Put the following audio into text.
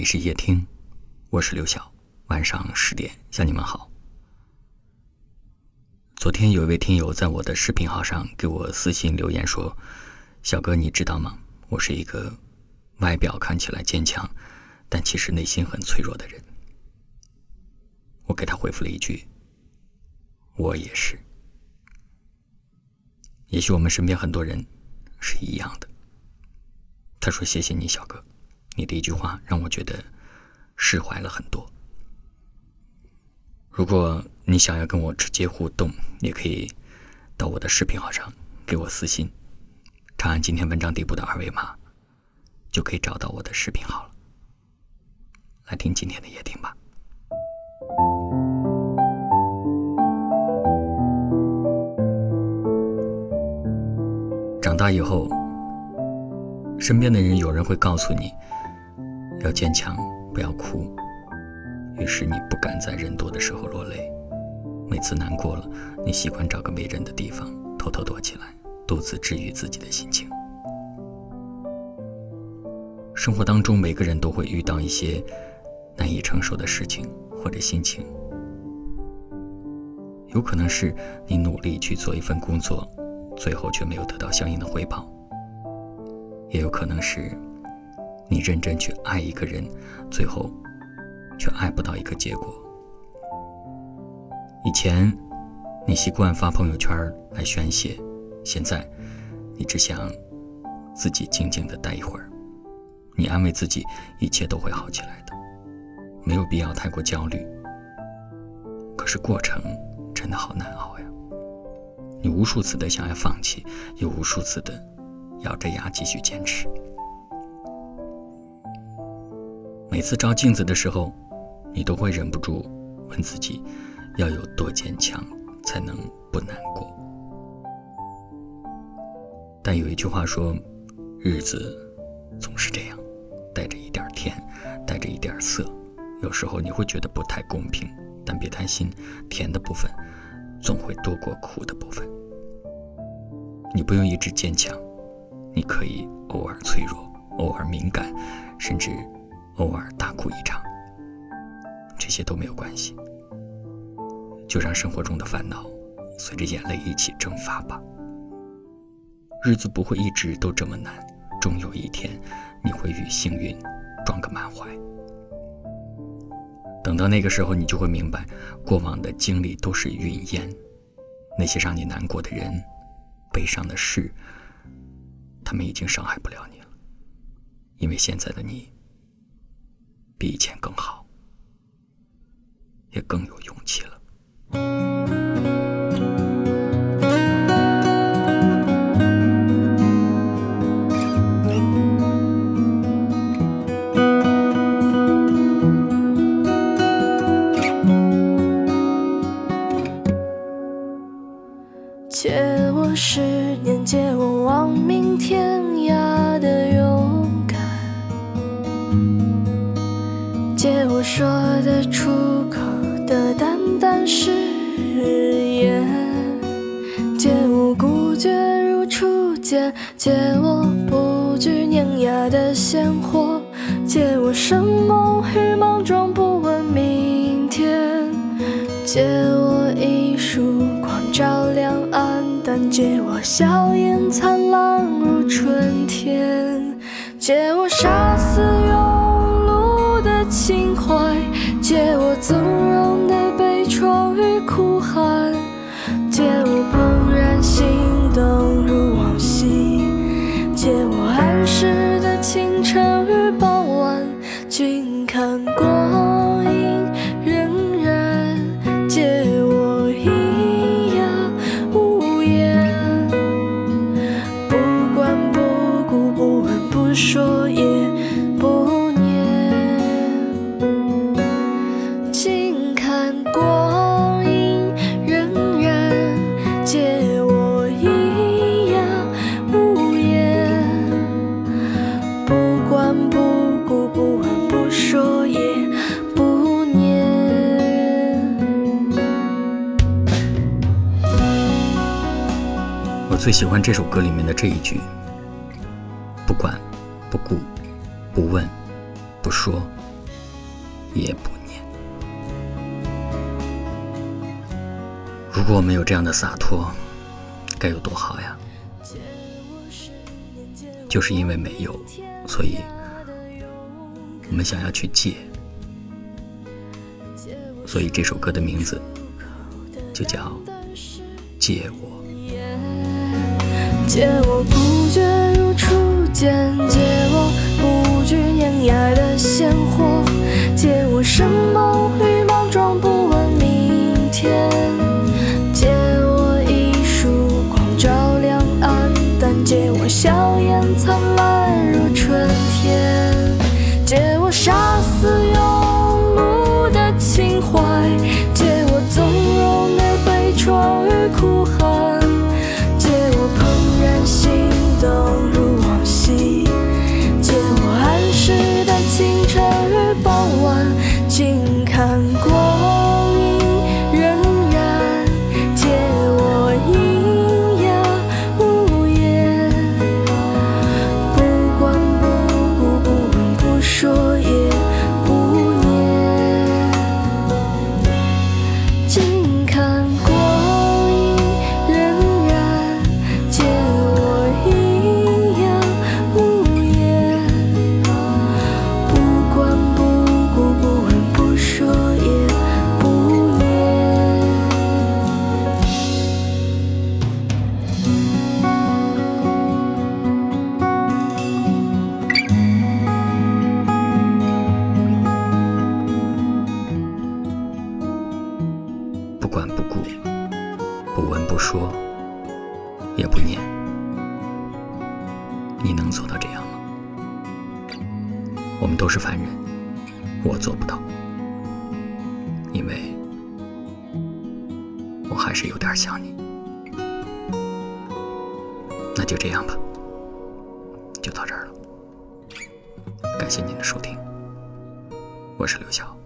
里是夜听，我是刘晓。晚上十点向你们好。昨天有一位听友在我的视频号上给我私信留言说：“小哥，你知道吗？我是一个外表看起来坚强，但其实内心很脆弱的人。”我给他回复了一句：“我也是。”也许我们身边很多人是一样的。他说：“谢谢你，小哥，你的一句话让我觉得释怀了很多。如果你想要跟我直接互动，也可以到我的视频号上给我私信，长按今天文章底部的二维码，就可以找到我的视频号了。来听今天的夜听吧。”长大以后，身边的人有人会告诉你，要坚强，不要哭。于是你不敢在人多的时候落泪。每次难过了，你习惯找个没人的地方偷偷躲起来，独自治愈自己的心情。生活当中，每个人都会遇到一些难以承受的事情或者心情，有可能是你努力去做一份工作。最后却没有得到相应的回报，也有可能是你认真去爱一个人，最后却爱不到一个结果。以前你习惯发朋友圈来宣泄，现在你只想自己静静的待一会儿。你安慰自己，一切都会好起来的，没有必要太过焦虑。可是过程真的好难熬呀。你无数次的想要放弃，又无数次的咬着牙继续坚持。每次照镜子的时候，你都会忍不住问自己：要有多坚强才能不难过？但有一句话说：日子总是这样，带着一点甜，带着一点涩。有时候你会觉得不太公平，但别担心，甜的部分。总会多过苦的部分。你不用一直坚强，你可以偶尔脆弱，偶尔敏感，甚至偶尔大哭一场。这些都没有关系，就让生活中的烦恼随着眼泪一起蒸发吧。日子不会一直都这么难，终有一天你会与幸运撞个满怀。等到那个时候，你就会明白，过往的经历都是云烟，那些让你难过的人、悲伤的事，他们已经伤害不了你了，因为现在的你比以前更好，也更有勇气了。我说的出口的淡淡誓言，借我孤绝如初见，借我不惧碾压的鲜活，借我生猛与莽撞，不问明天，借我一束光照亮暗淡。借我笑颜灿烂如春天，借我最喜欢这首歌里面的这一句：不管。不顾，不问，不说，也不念。如果我们有这样的洒脱，该有多好呀！就是因为没有，所以我们想要去借，所以这首歌的名字就叫《借我》。借我不觉如初见，借我不惧碾压的鲜活，借我什么你能做到这样吗？我们都是凡人，我做不到，因为我还是有点想你。那就这样吧，就到这儿了。感谢您的收听，我是刘晓。